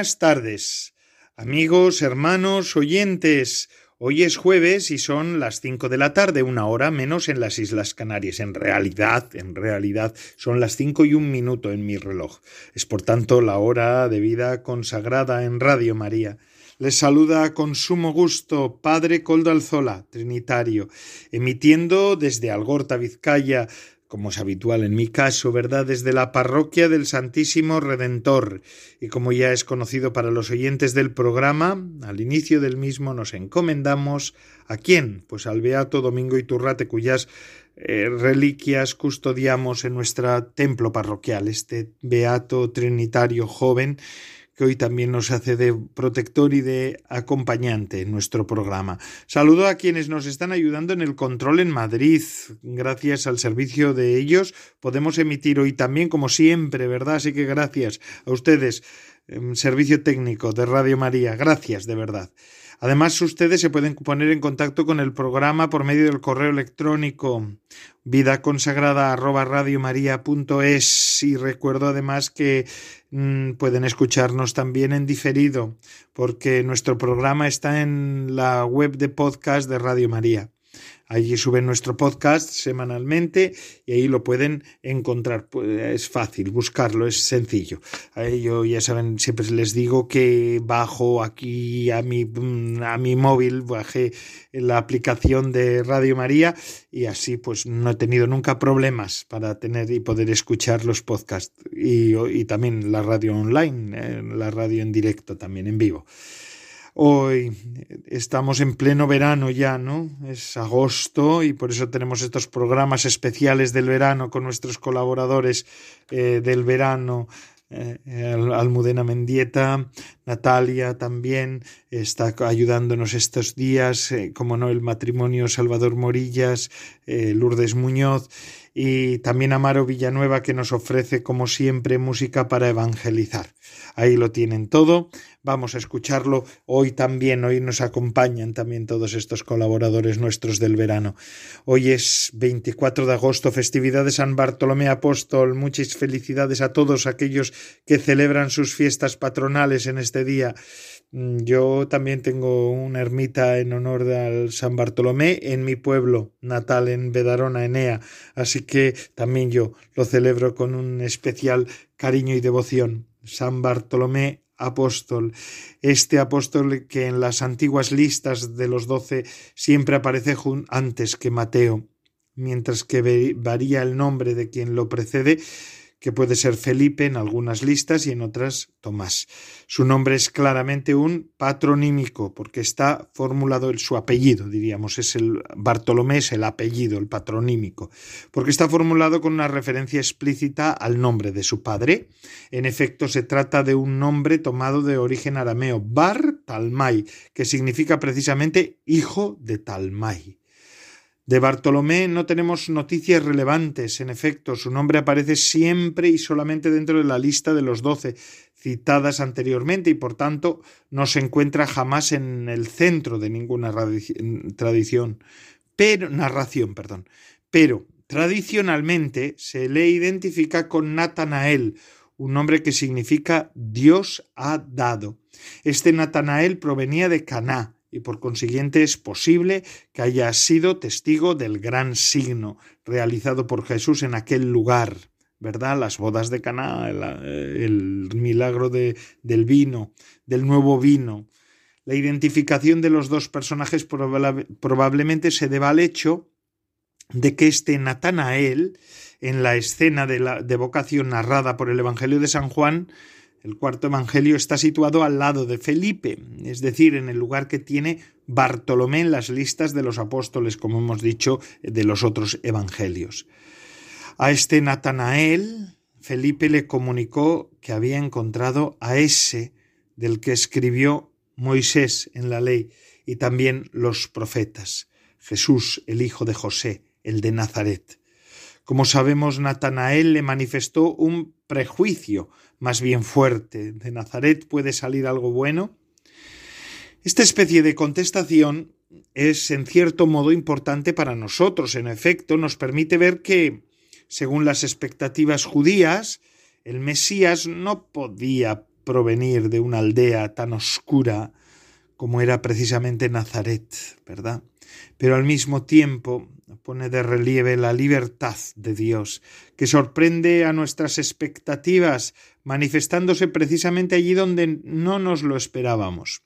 Buenas tardes, amigos, hermanos, oyentes. Hoy es jueves y son las cinco de la tarde, una hora menos en las Islas Canarias. En realidad, en realidad, son las cinco y un minuto en mi reloj. Es por tanto la hora de vida consagrada en Radio María. Les saluda con sumo gusto Padre Coldo Alzola, Trinitario, emitiendo desde Algorta, Vizcaya, como es habitual en mi caso, ¿verdad? Desde la parroquia del Santísimo Redentor. Y como ya es conocido para los oyentes del programa, al inicio del mismo nos encomendamos a quién? Pues al Beato Domingo Iturrate, cuyas eh, reliquias custodiamos en nuestro templo parroquial, este Beato Trinitario joven que hoy también nos hace de protector y de acompañante en nuestro programa. Saludo a quienes nos están ayudando en el control en Madrid. Gracias al servicio de ellos podemos emitir hoy también, como siempre, ¿verdad? Así que gracias a ustedes, em, servicio técnico de Radio María. Gracias, de verdad. Además, ustedes se pueden poner en contacto con el programa por medio del correo electrónico vidaconsagrada@radiomaria.es y recuerdo además que mm, pueden escucharnos también en diferido porque nuestro programa está en la web de podcast de Radio María. Allí suben nuestro podcast semanalmente y ahí lo pueden encontrar. Pues, es fácil buscarlo, es sencillo. Yo ya saben, siempre les digo que bajo aquí a mi, a mi móvil, bajé la aplicación de Radio María y así pues no he tenido nunca problemas para tener y poder escuchar los podcasts y, y también la radio online, eh, la radio en directo también en vivo. Hoy estamos en pleno verano ya, ¿no? Es agosto y por eso tenemos estos programas especiales del verano con nuestros colaboradores eh, del verano. Eh, Almudena Mendieta, Natalia también está ayudándonos estos días, eh, como no, el matrimonio Salvador Morillas, Lourdes Muñoz y también Amaro Villanueva que nos ofrece como siempre música para evangelizar. Ahí lo tienen todo. Vamos a escucharlo hoy también. Hoy nos acompañan también todos estos colaboradores nuestros del verano. Hoy es 24 de agosto, festividad de San Bartolomé Apóstol. Muchas felicidades a todos aquellos que celebran sus fiestas patronales en este día. Mm, yo también tengo una ermita en honor al San Bartolomé en mi pueblo natal, en Bedarona, Enea, así que también yo lo celebro con un especial cariño y devoción. San Bartolomé apóstol, este apóstol que en las antiguas listas de los doce siempre aparece antes que Mateo, mientras que varía el nombre de quien lo precede, que puede ser Felipe en algunas listas y en otras Tomás. Su nombre es claramente un patronímico, porque está formulado su apellido, diríamos, es el Bartolomé es el apellido, el patronímico, porque está formulado con una referencia explícita al nombre de su padre. En efecto, se trata de un nombre tomado de origen arameo, Bar Talmai, que significa precisamente hijo de Talmai. De Bartolomé no tenemos noticias relevantes. En efecto, su nombre aparece siempre y solamente dentro de la lista de los doce citadas anteriormente y por tanto no se encuentra jamás en el centro de ninguna tradición, pero narración, perdón. Pero tradicionalmente se le identifica con Natanael, un nombre que significa Dios ha dado. Este Natanael provenía de Caná, y por consiguiente es posible que haya sido testigo del gran signo realizado por Jesús en aquel lugar, ¿verdad? Las bodas de Caná, el, milagro de, del vino, del nuevo vino. La identificación de los dos personajes probablemente se deba al hecho de que este Natanael, en la escena de la de vocación narrada por el Evangelio de San Juan, el cuarto Evangelio está situado al lado de Felipe, es decir, en el lugar que tiene Bartolomé en las listas de los apóstoles, como hemos dicho, de los otros Evangelios. A este Natanael, Felipe le comunicó que había encontrado a ese del que escribió Moisés en la ley y también los profetas, Jesús, el hijo de José, el de Nazaret. Como sabemos, Natanael le manifestó un prejuicio más bien fuerte. ¿De Nazaret puede salir algo bueno? Esta especie de contestación es en cierto modo importante para nosotros. En efecto, nos permite ver que, según las expectativas judías, el Mesías no podía provenir de una aldea tan oscura como era precisamente Nazaret, ¿verdad? Pero al mismo tiempo pone de relieve la libertad de Dios, que sorprende a nuestras expectativas, manifestándose precisamente allí donde no nos lo esperábamos.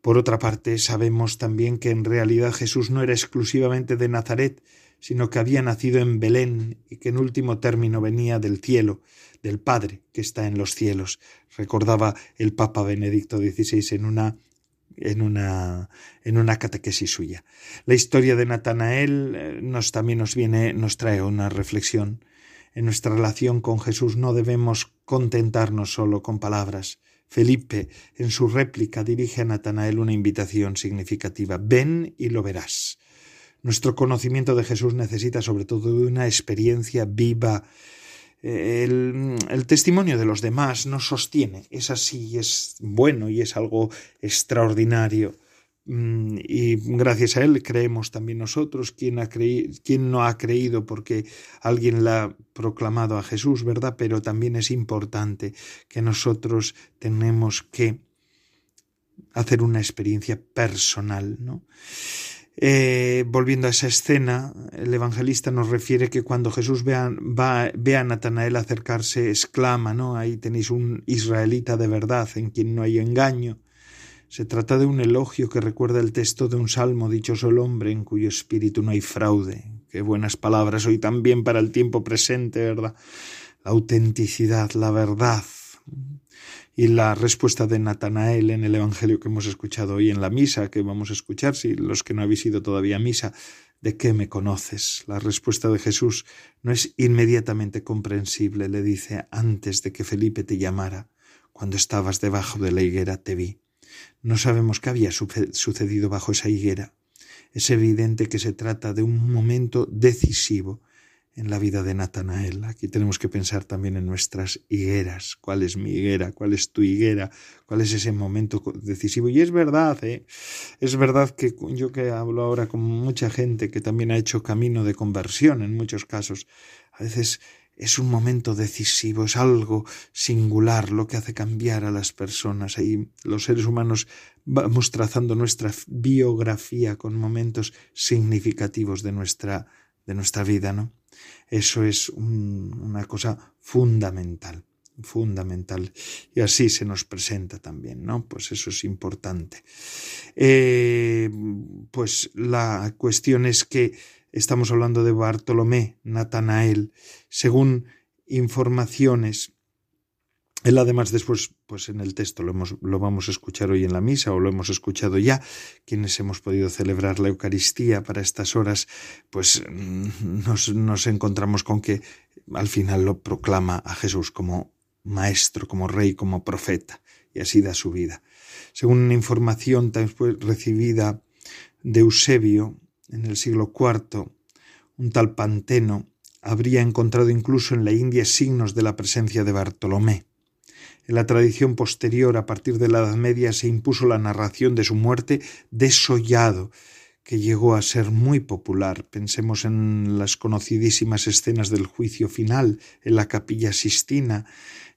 Por otra parte, sabemos también que en realidad Jesús no era exclusivamente de Nazaret, sino que había nacido en Belén y que en último término venía del cielo, del Padre que está en los cielos, recordaba el Papa Benedicto XVI en una en una, en una catequesis suya. La historia de Natanael eh, nos también nos viene, nos trae una reflexión. En nuestra relación con Jesús no debemos contentarnos solo con palabras. Felipe, en su réplica, dirige a Natanael una invitación significativa. Ven y lo verás. Nuestro conocimiento de Jesús necesita sobre todo de una experiencia viva, el, testimonio de los demás nos sostiene, es así, es bueno y es algo extraordinario. Mm, y gracias a él creemos también nosotros, quien, ha quien no ha creído porque alguien la ha proclamado a Jesús, ¿verdad? Pero también es importante que nosotros tenemos que hacer una experiencia personal, ¿no? Eh, volviendo a esa escena, el evangelista nos refiere que cuando Jesús ve a, ve a Natanael acercarse, exclama, ¿no? Ahí tenéis un israelita de verdad, en quien no hay engaño. Se trata de un elogio que recuerda el texto de un salmo, dichoso el hombre en cuyo espíritu no hay fraude. Qué buenas palabras hoy también para el tiempo presente, ¿verdad? La autenticidad, la verdad, y la respuesta de Natanael en el Evangelio que hemos escuchado hoy en la misa, que vamos a escuchar, si los que no habéis ido todavía a misa, ¿de qué me conoces? La respuesta de Jesús no es inmediatamente comprensible, le dice, antes de que Felipe te llamara, cuando estabas debajo de la higuera te vi. No sabemos qué había sucedido bajo esa higuera. Es evidente que se trata de un momento decisivo en la vida de Natanael. Aquí tenemos que pensar también en nuestras higueras. ¿Cuál es mi higuera? ¿Cuál es tu higuera? ¿Cuál es ese momento decisivo? Y es verdad, ¿eh? es verdad que yo que hablo ahora con mucha gente que también ha hecho camino de conversión en muchos casos, a veces es un momento decisivo, es algo singular lo que hace cambiar a las personas. Ahí los seres humanos vamos trazando nuestra biografía con momentos significativos de nuestra, de nuestra vida, ¿no? Eso es una cosa fundamental, fundamental. Y así se nos presenta también, ¿no? Pues eso es importante. Eh, pues la cuestión es que estamos hablando de Bartolomé, Natanael, según informaciones él además después, pues en el texto lo, hemos, lo vamos a escuchar hoy en la misa o lo hemos escuchado ya, quienes hemos podido celebrar la Eucaristía para estas horas, pues mm, nos, nos encontramos con que al final lo proclama a Jesús como maestro, como rey, como profeta, y así da su vida. Según una información después recibida de Eusebio en el siglo IV, un tal Panteno habría encontrado incluso en la India signos de la presencia de Bartolomé. En la tradición posterior, a partir de la Edad Media, se impuso la narración de su muerte desollado, que llegó a ser muy popular. Pensemos en las conocidísimas escenas del juicio final en la capilla Sistina,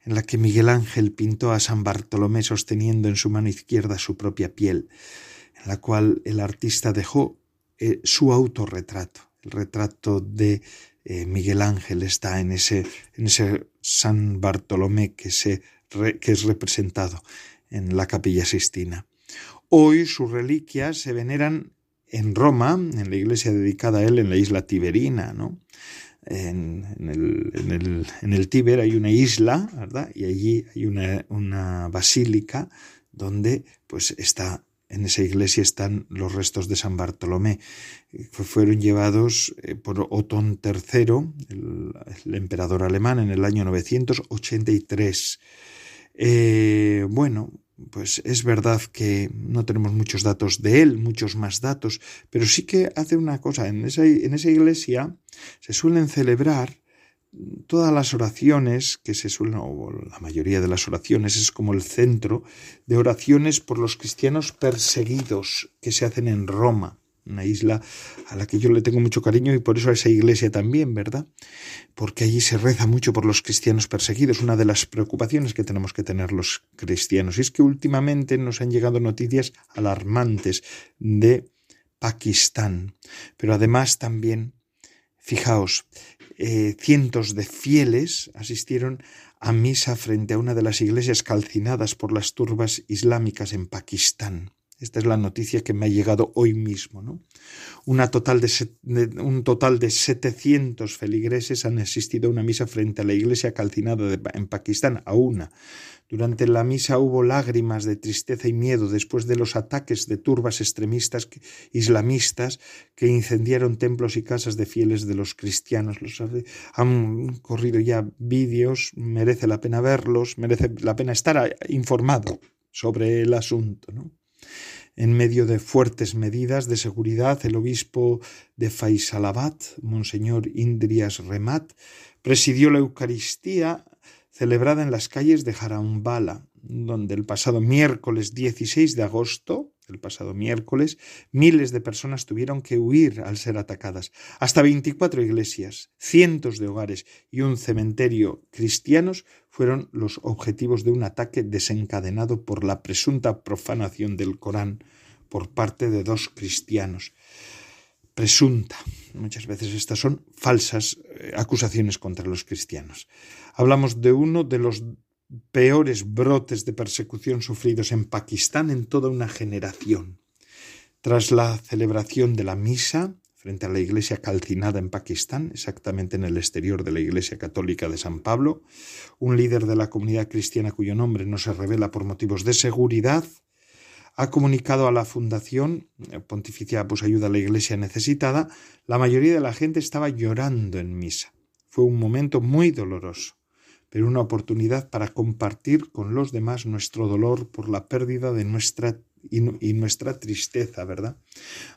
en la que Miguel Ángel pintó a San Bartolomé sosteniendo en su mano izquierda su propia piel, en la cual el artista dejó eh, su autorretrato. El retrato de eh, Miguel Ángel está en ese, en ese San Bartolomé que se que es representado en la capilla Sistina. Hoy sus reliquias se veneran en Roma, en la iglesia dedicada a él en la isla Tiberina, ¿no? En, el, en, el, el, Tíber hay una isla, ¿verdad? Y allí hay una, basílica donde pues está en esa iglesia están los restos de San Bartolomé. Fueron llevados eh, por Otón III, el, emperador alemán, en el año 983. Eh, bueno, pues es verdad que no tenemos muchos datos de él, muchos más datos, pero sí que hace una cosa. En esa, en esa iglesia se suelen celebrar todas las oraciones que se suelen, o la mayoría de las oraciones, es como el centro de oraciones por los cristianos perseguidos que se hacen en Roma, una isla a la que yo le tengo mucho cariño y por eso a esa iglesia también, ¿verdad? Porque allí se reza mucho por los cristianos perseguidos, una de las preocupaciones que tenemos que tener los cristianos. Y es que últimamente nos han llegado noticias alarmantes de Pakistán, pero además también, fijaos, eh, cientos de fieles asistieron a misa frente a una de las iglesias calcinadas por las turbas islámicas en Pakistán. Esta es la noticia que me ha llegado hoy mismo. ¿no? Un total de 700 feligreses han asistido a una misa frente a la iglesia calcinada en Pakistán, a una. Durante la misa hubo lágrimas de tristeza y miedo después de los ataques de turbas extremistas islamistas que incendiaron templos y casas de fieles de los cristianos. Los han corrido ya vídeos, merece la pena verlos, merece la pena estar informado sobre el asunto. ¿no? En medio de fuertes medidas de seguridad, el obispo de Faisalabad, Monseñor Indrias Remat, presidió la Eucaristía celebrada en las calles de Jarambala, donde el pasado miércoles 16 de agosto, el pasado miércoles, miles de personas tuvieron que huir al ser atacadas. Hasta 24 iglesias, cientos de hogares y un cementerio cristianos fueron los objetivos de un ataque desencadenado por la presunta profanación del Corán por parte de dos cristianos. Presunta. Muchas veces estas son falsas eh, acusaciones contra los cristianos. Hablamos de uno de los peores brotes de persecución sufridos en Pakistán en toda una generación. Tras la celebración de la misa frente a la iglesia calcinada en Pakistán, exactamente en el exterior de la iglesia católica de San Pablo, un líder de la comunidad cristiana cuyo nombre no se revela por motivos de seguridad, ha comunicado a la Fundación eh, Pontificia pues Ayuda a la Iglesia Necesitada, la mayoría de la gente estaba llorando en misa. Fue un momento muy doloroso pero una oportunidad para compartir con los demás nuestro dolor por la pérdida de nuestra y, nuestra tristeza, ¿verdad?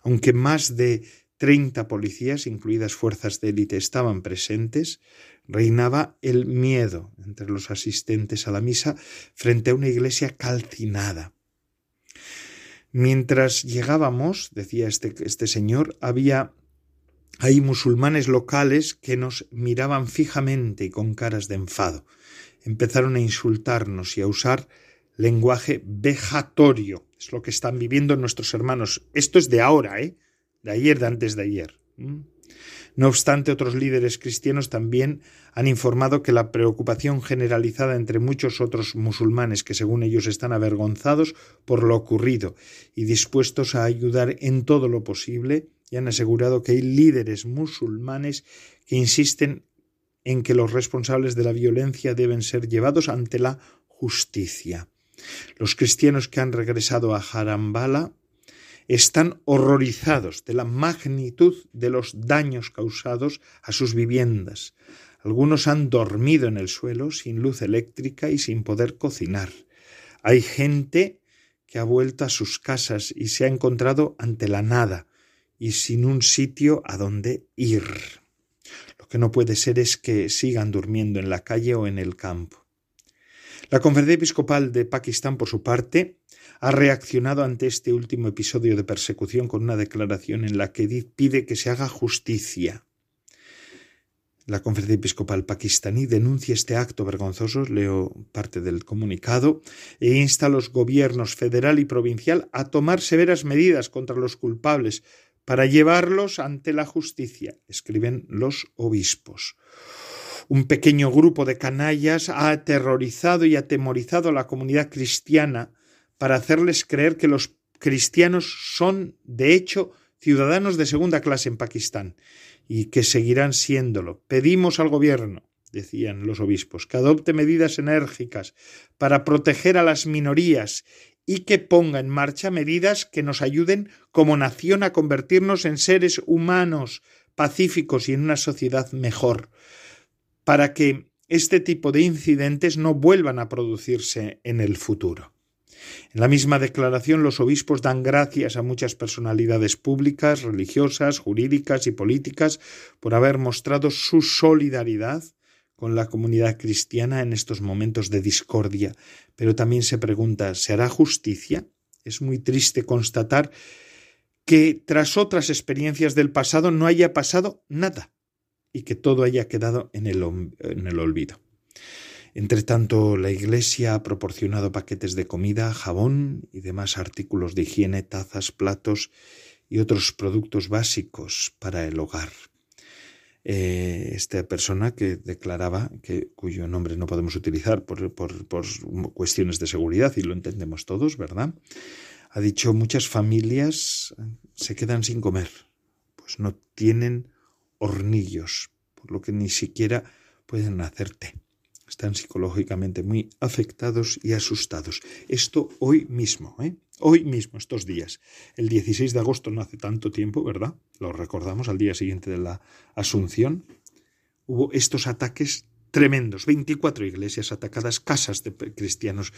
Aunque más de treinta policías, incluidas fuerzas de élite, estaban presentes, reinaba el miedo entre los asistentes a la misa frente a una iglesia calcinada. Mientras llegábamos, decía este, este señor, había hay musulmanes locales que nos miraban fijamente y con caras de enfado. Empezaron a insultarnos y a usar lenguaje vejatorio. Es lo que están viviendo nuestros hermanos. Esto es de ahora, ¿eh? De ayer, de antes de ayer. No obstante, otros líderes cristianos también han informado que la preocupación generalizada entre muchos otros musulmanes que según ellos están avergonzados por lo ocurrido y dispuestos a ayudar en todo lo posible y han asegurado que hay líderes musulmanes que insisten en que los responsables de la violencia deben ser llevados ante la justicia. Los cristianos que han regresado a Jarambala están horrorizados de la magnitud de los daños causados a sus viviendas. Algunos han dormido en el suelo sin luz eléctrica y sin poder cocinar. Hay gente que ha vuelto a sus casas y se ha encontrado ante la nada, y sin un sitio a donde ir. Lo que no puede ser es que sigan durmiendo en la calle o en el campo. La Conferencia Episcopal de Pakistán, por su parte, ha reaccionado ante este último episodio de persecución con una declaración en la que pide que se haga justicia. La Conferencia Episcopal pakistaní denuncia este acto vergonzoso, leo parte del comunicado, e insta a los gobiernos federal y provincial a tomar severas medidas contra los culpables, para llevarlos ante la justicia, escriben los obispos. Un pequeño grupo de canallas ha aterrorizado y atemorizado a la comunidad cristiana para hacerles creer que los cristianos son, de hecho, ciudadanos de segunda clase en Pakistán y que seguirán siéndolo. Pedimos al gobierno decían los obispos, que adopte medidas enérgicas para proteger a las minorías y que ponga en marcha medidas que nos ayuden como nación a convertirnos en seres humanos pacíficos y en una sociedad mejor, para que este tipo de incidentes no vuelvan a producirse en el futuro. En la misma declaración los obispos dan gracias a muchas personalidades públicas, religiosas, jurídicas y políticas por haber mostrado su solidaridad con la comunidad cristiana en estos momentos de discordia, pero también se pregunta ¿se hará justicia? Es muy triste constatar que tras otras experiencias del pasado no haya pasado nada y que todo haya quedado en el, olvido. Entre tanto, la Iglesia ha proporcionado paquetes de comida, jabón y demás artículos de higiene, tazas, platos y otros productos básicos para el hogar. Eh, esta persona que declaraba que cuyo nombre no podemos utilizar por, por, por cuestiones de seguridad y lo entendemos todos, ¿verdad? Ha dicho muchas familias se quedan sin comer, pues no tienen hornillos, por lo que ni siquiera pueden hacer té están psicológicamente muy afectados y asustados. Esto hoy mismo, ¿eh? Hoy mismo, estos días. El 16 de agosto no hace tanto tiempo, ¿verdad? Lo recordamos al día siguiente de la Asunción. Hubo estos ataques tremendos, 24 iglesias atacadas, casas de cristianos,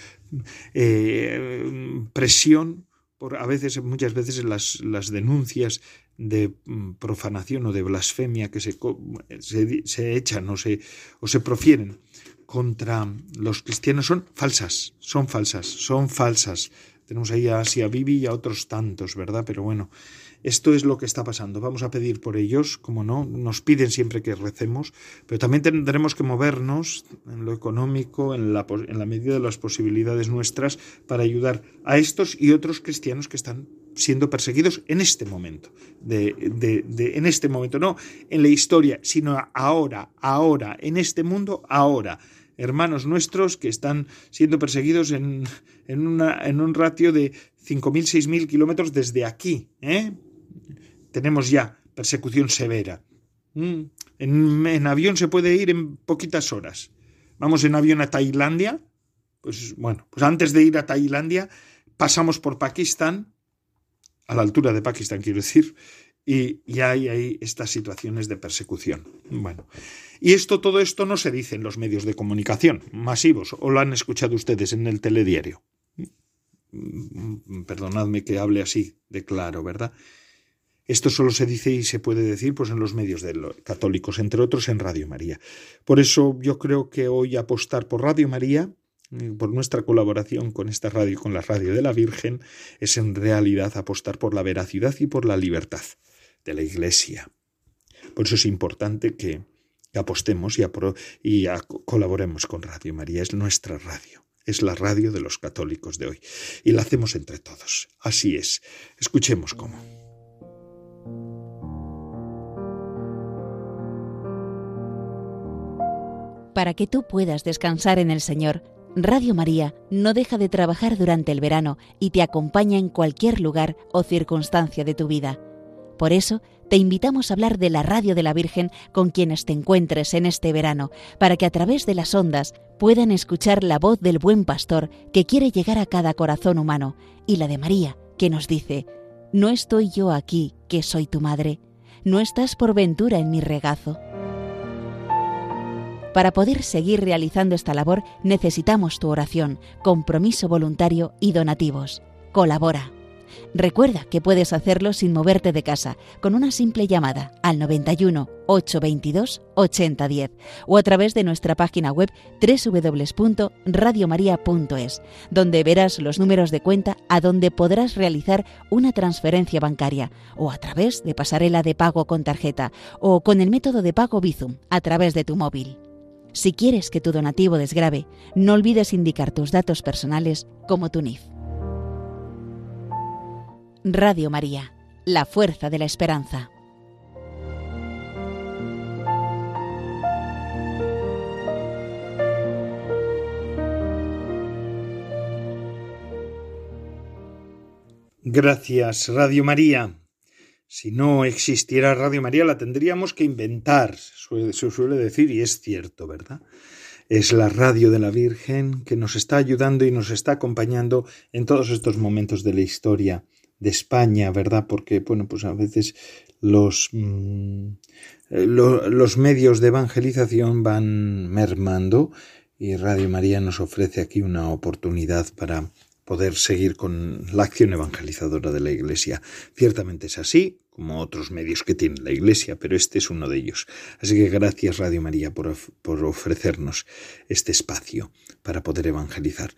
eh, presión por a veces, muchas veces las, las denuncias de mm, profanación o de blasfemia que se, se, echan o se, o se profieren contra los cristianos son falsas, son falsas, son falsas. Tenemos ahí a Asia y a otros tantos, ¿verdad? Pero bueno, esto es lo que está pasando. Vamos a pedir por ellos, como no, nos piden siempre que recemos, pero también tendremos que movernos en lo económico, en la, en la medida de las posibilidades nuestras, para ayudar a estos y otros cristianos que están siendo perseguidos en este momento, de, de, de, en este momento, no en la historia, sino ahora, ahora, en este mundo, ahora hermanos nuestros que están siendo perseguidos en, en, una, en un ratio de 5.000, 6.000 kilómetros desde aquí. ¿eh? Tenemos ya persecución severa. Mm. En, en, avión se puede ir en poquitas horas. Vamos en avión a Tailandia. Pues bueno, pues antes de ir a Tailandia pasamos por Pakistán, a la altura de Pakistán quiero decir, y, y hay ahí estas situaciones de persecución. Bueno, y esto, todo esto no se dice en los medios de comunicación masivos, o lo han escuchado ustedes en el telediario. Perdonadme que hable así de claro, ¿verdad? Esto solo se dice y se puede decir pues en los medios de católicos, entre otros en Radio María. Por eso yo creo que hoy apostar por Radio María, eh, por nuestra colaboración con esta radio, con la radio de la Virgen, es en realidad apostar por la veracidad y por la libertad de la Iglesia. Por eso es importante que, apostemos y, y colaboremos con Radio María. Es nuestra radio. Es la radio de los católicos de hoy. Y la hacemos entre todos. Así es. Escuchemos cómo. Para que tú puedas descansar en el Señor, Radio María no deja de trabajar durante el verano y te acompaña en cualquier lugar o circunstancia de tu vida. Por eso, te invitamos a hablar de la radio de la Virgen con quienes te encuentres en este verano, para que a través de las ondas puedan escuchar la voz del buen pastor que quiere llegar a cada corazón humano, y la de María, que nos dice, No estoy yo aquí, que soy tu madre, no estás por ventura en mi regazo. Para poder seguir realizando esta labor necesitamos tu oración, compromiso voluntario y donativos. Colabora. Recuerda que puedes hacerlo sin moverte de casa, con una simple llamada al 91 822 8010 o a través de nuestra página web www.radiomaria.es, donde verás los números de cuenta a donde podrás realizar una transferencia bancaria o a través de pasarela de pago con tarjeta o con el método de pago Bizum a través de tu móvil. Si quieres que tu donativo desgrabe, no olvides indicar tus datos personales como tu NIF. Radio María, la fuerza de la esperanza. Gracias, Radio María. Si no existiera Radio María, la tendríamos que inventar, se suele decir, y es cierto, ¿verdad? Es la radio de la Virgen que nos está ayudando y nos está acompañando en todos estos momentos de la historia de España, ¿verdad? Porque, bueno, pues a veces los, mm, eh, los medios de evangelización van mermando y Radio María nos ofrece aquí una oportunidad para poder seguir con la acción evangelizadora de la Iglesia. Ciertamente es así, como otros medios que tiene la Iglesia, pero este es uno de ellos. Así que gracias Radio María por, por ofrecernos este espacio para poder evangelizar.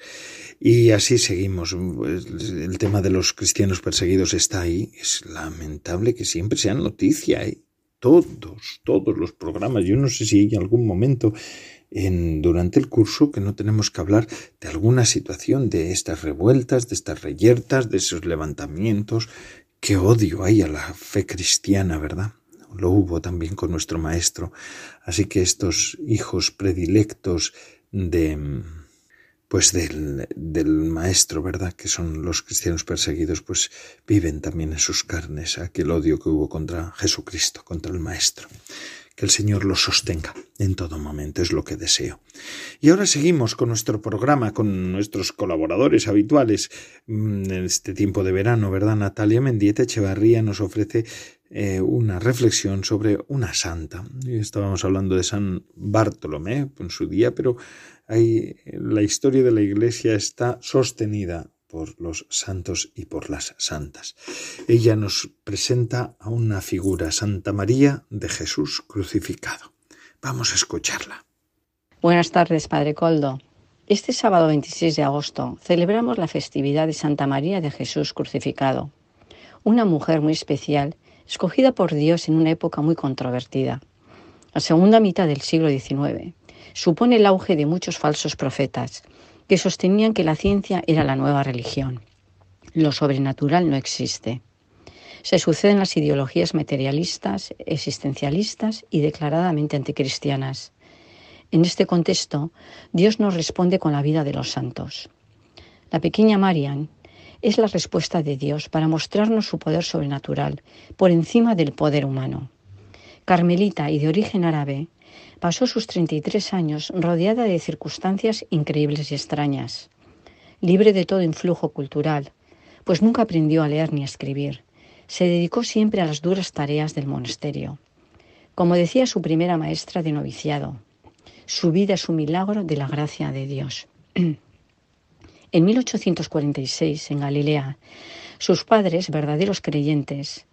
Y así seguimos. El tema de los cristianos perseguidos está ahí. Es lamentable que siempre sea noticia. ¿eh? Todos, todos los programas. Yo no sé si hay algún momento durante el curso que no tenemos que hablar de alguna situación, de estas revueltas, de estas reyertas, de esos levantamientos. Qué odio hay a la fe cristiana, ¿verdad? Lo hubo también con nuestro maestro. Así que estos hijos predilectos de pues del, del maestro, ¿verdad? Que son los cristianos perseguidos, pues viven también en sus carnes aquel odio que hubo contra Jesucristo, contra el maestro que el Señor los sostenga en todo momento, es lo que deseo. Y ahora seguimos con nuestro programa, con nuestros colaboradores habituales mm, en este tiempo de verano, ¿verdad? Natalia Mendieta Echevarría nos ofrece eh, una reflexión sobre una santa. Estábamos hablando de San Bartolomé en su día, pero ahí la historia de la Iglesia está sostenida por los santos y por las santas. Ella nos presenta a una figura, Santa María de Jesús crucificado. Vamos a escucharla. Buenas tardes, Padre Coldo. Este sábado 26 de agosto celebramos la festividad de Santa María de Jesús crucificado, una mujer muy especial, escogida por Dios en una época muy controvertida. La segunda mitad del siglo XIX supone el auge de muchos falsos profetas, que sostenían que la ciencia era la nueva religión. Lo sobrenatural no existe. Se suceden las ideologías materialistas, existencialistas y declaradamente anticristianas. En este contexto, Dios nos responde con la vida de los santos. La pequeña Marian es la respuesta de Dios para mostrarnos su poder sobrenatural por encima del poder humano. Carmelita y de origen árabe, pasó sus 33 años rodeada de circunstancias increíbles y extrañas, libre de todo influjo cultural, pues nunca aprendió a leer ni a escribir. Se dedicó siempre a las duras tareas del monasterio. Como decía su primera maestra de noviciado, su vida es un milagro de la gracia de Dios. en 1846, en Galilea, sus padres, verdaderos creyentes,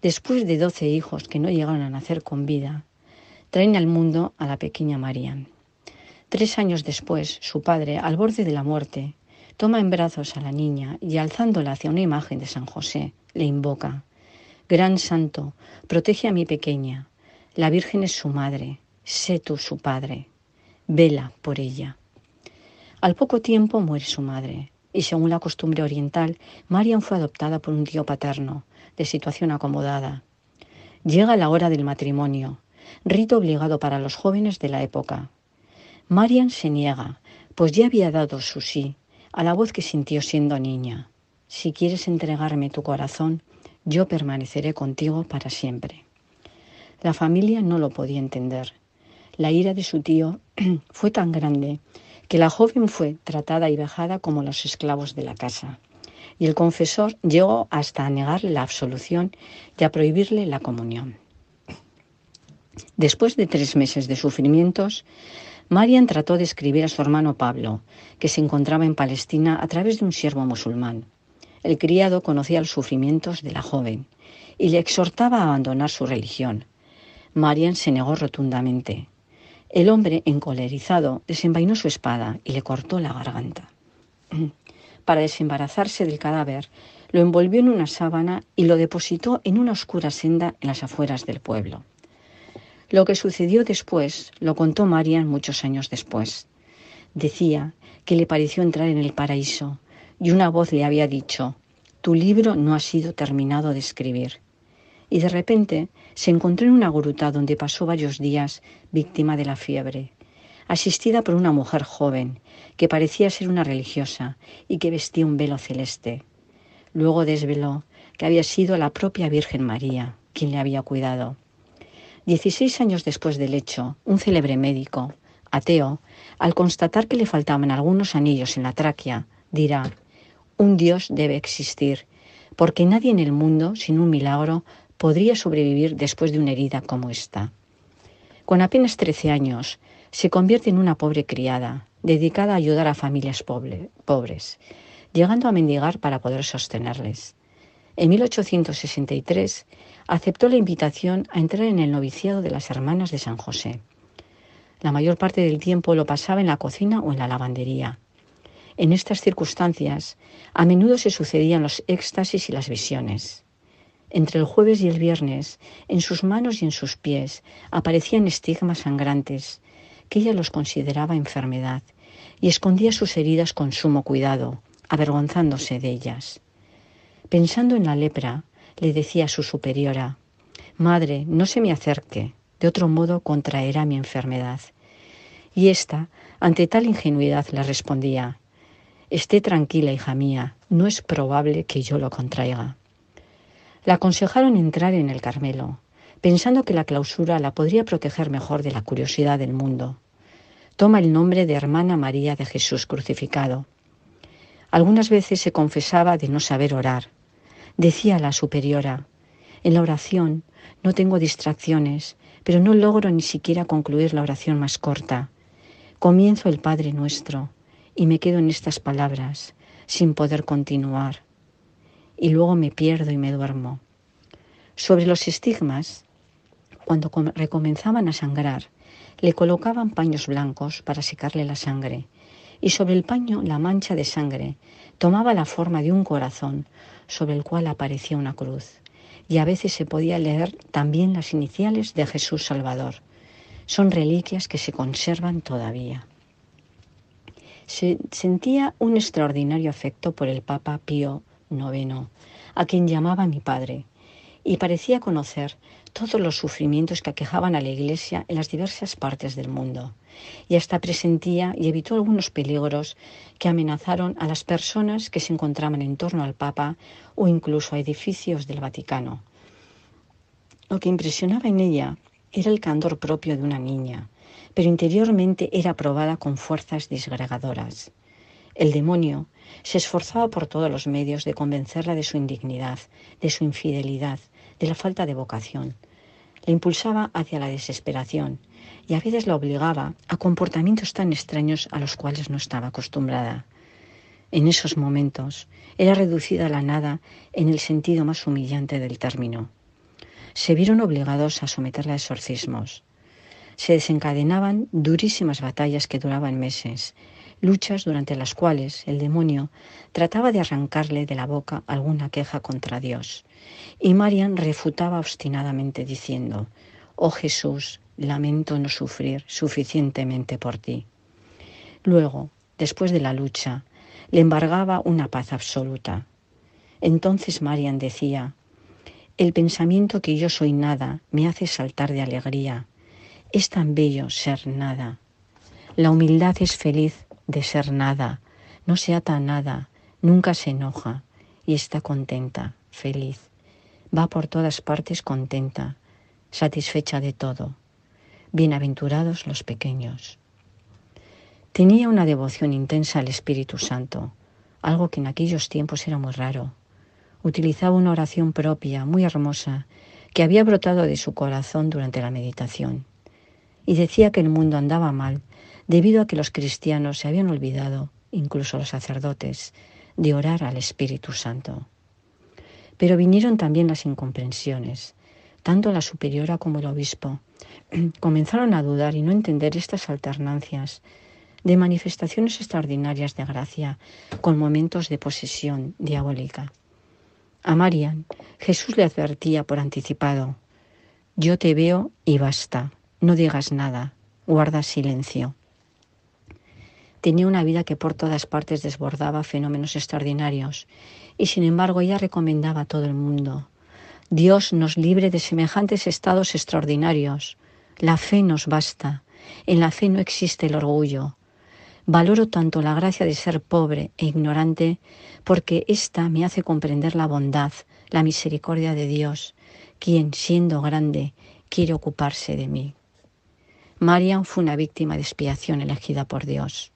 después de doce hijos que no llegaron a nacer con vida, traen al mundo a la pequeña Marian. Tres años después, su padre, al borde de la muerte, toma en brazos a la niña y alzándola hacia una imagen de San José, le invoca, Gran Santo, protege a mi pequeña, la Virgen es su madre, sé tú su padre, vela por ella. Al poco tiempo muere su madre, y según la costumbre oriental, Marian fue adoptada por un tío paterno, de situación acomodada. Llega la hora del matrimonio, rito obligado para los jóvenes de la época. Marian se niega, pues ya había dado su sí a la voz que sintió siendo niña. Si quieres entregarme tu corazón, yo permaneceré contigo para siempre. La familia no lo podía entender. La ira de su tío fue tan grande que la joven fue tratada y vejada como los esclavos de la casa. Y el confesor llegó hasta a negarle la absolución y a prohibirle la comunión. Después de tres meses de sufrimientos, Marian trató de escribir a su hermano Pablo, que se encontraba en Palestina a través de un siervo musulmán. El criado conocía los sufrimientos de la joven y le exhortaba a abandonar su religión. Marian se negó rotundamente. El hombre, encolerizado, desenvainó su espada y le cortó la garganta. Para desembarazarse del cadáver, lo envolvió en una sábana y lo depositó en una oscura senda en las afueras del pueblo. Lo que sucedió después lo contó Marian muchos años después. Decía que le pareció entrar en el paraíso y una voz le había dicho, tu libro no ha sido terminado de escribir. Y de repente se encontró en una gruta donde pasó varios días víctima de la fiebre, asistida por una mujer joven que parecía ser una religiosa y que vestía un velo celeste. Luego desveló que había sido la propia Virgen María quien le había cuidado. Dieciséis años después del hecho, un célebre médico, ateo, al constatar que le faltaban algunos anillos en la tráquea, dirá, un Dios debe existir, porque nadie en el mundo, sin un milagro, podría sobrevivir después de una herida como esta. Con apenas trece años, se convierte en una pobre criada, dedicada a ayudar a familias pobres, llegando a mendigar para poder sostenerles. En 1863 aceptó la invitación a entrar en el noviciado de las Hermanas de San José. La mayor parte del tiempo lo pasaba en la cocina o en la lavandería. En estas circunstancias, a menudo se sucedían los éxtasis y las visiones. Entre el jueves y el viernes, en sus manos y en sus pies aparecían estigmas sangrantes, que ella los consideraba enfermedad, y escondía sus heridas con sumo cuidado, avergonzándose de ellas. Pensando en la lepra, le decía a su superiora, Madre, no se me acerque, de otro modo contraerá mi enfermedad. Y ésta, ante tal ingenuidad, le respondía, Esté tranquila, hija mía, no es probable que yo lo contraiga. La aconsejaron entrar en el Carmelo, pensando que la clausura la podría proteger mejor de la curiosidad del mundo. Toma el nombre de hermana María de Jesús crucificado. Algunas veces se confesaba de no saber orar. Decía la superiora, en la oración no tengo distracciones, pero no logro ni siquiera concluir la oración más corta. Comienzo el Padre nuestro y me quedo en estas palabras sin poder continuar. Y luego me pierdo y me duermo. Sobre los estigmas, cuando recomenzaban a sangrar, le colocaban paños blancos para secarle la sangre y sobre el paño la mancha de sangre tomaba la forma de un corazón sobre el cual aparecía una cruz. Y a veces se podía leer también las iniciales de Jesús Salvador. Son reliquias que se conservan todavía. Se sentía un extraordinario afecto por el Papa Pío IX, a quien llamaba mi padre, y parecía conocer todos los sufrimientos que aquejaban a la Iglesia en las diversas partes del mundo y hasta presentía y evitó algunos peligros que amenazaron a las personas que se encontraban en torno al Papa o incluso a edificios del Vaticano. Lo que impresionaba en ella era el candor propio de una niña, pero interiormente era probada con fuerzas disgregadoras. El demonio se esforzaba por todos los medios de convencerla de su indignidad, de su infidelidad, de la falta de vocación. La impulsaba hacia la desesperación y a veces la obligaba a comportamientos tan extraños a los cuales no estaba acostumbrada. En esos momentos era reducida a la nada en el sentido más humillante del término. Se vieron obligados a someterla a exorcismos. Se desencadenaban durísimas batallas que duraban meses, luchas durante las cuales el demonio trataba de arrancarle de la boca alguna queja contra Dios. Y Marian refutaba obstinadamente diciendo, Oh Jesús, lamento no sufrir suficientemente por ti. Luego, después de la lucha, le embargaba una paz absoluta. Entonces Marian decía, el pensamiento que yo soy nada me hace saltar de alegría. Es tan bello ser nada. La humildad es feliz de ser nada. No se ata a nada, nunca se enoja y está contenta, feliz. Va por todas partes contenta, satisfecha de todo. Bienaventurados los pequeños. Tenía una devoción intensa al Espíritu Santo, algo que en aquellos tiempos era muy raro. Utilizaba una oración propia, muy hermosa, que había brotado de su corazón durante la meditación. Y decía que el mundo andaba mal debido a que los cristianos se habían olvidado, incluso los sacerdotes, de orar al Espíritu Santo. Pero vinieron también las incomprensiones. Tanto la superiora como el obispo comenzaron a dudar y no entender estas alternancias de manifestaciones extraordinarias de gracia con momentos de posesión diabólica. A Marian, Jesús le advertía por anticipado, yo te veo y basta, no digas nada, guarda silencio. Tenía una vida que por todas partes desbordaba fenómenos extraordinarios y sin embargo ella recomendaba a todo el mundo, Dios nos libre de semejantes estados extraordinarios, la fe nos basta. En la fe no existe el orgullo. Valoro tanto la gracia de ser pobre e ignorante porque ésta me hace comprender la bondad, la misericordia de Dios, quien, siendo grande, quiere ocuparse de mí. Marian fue una víctima de expiación elegida por Dios.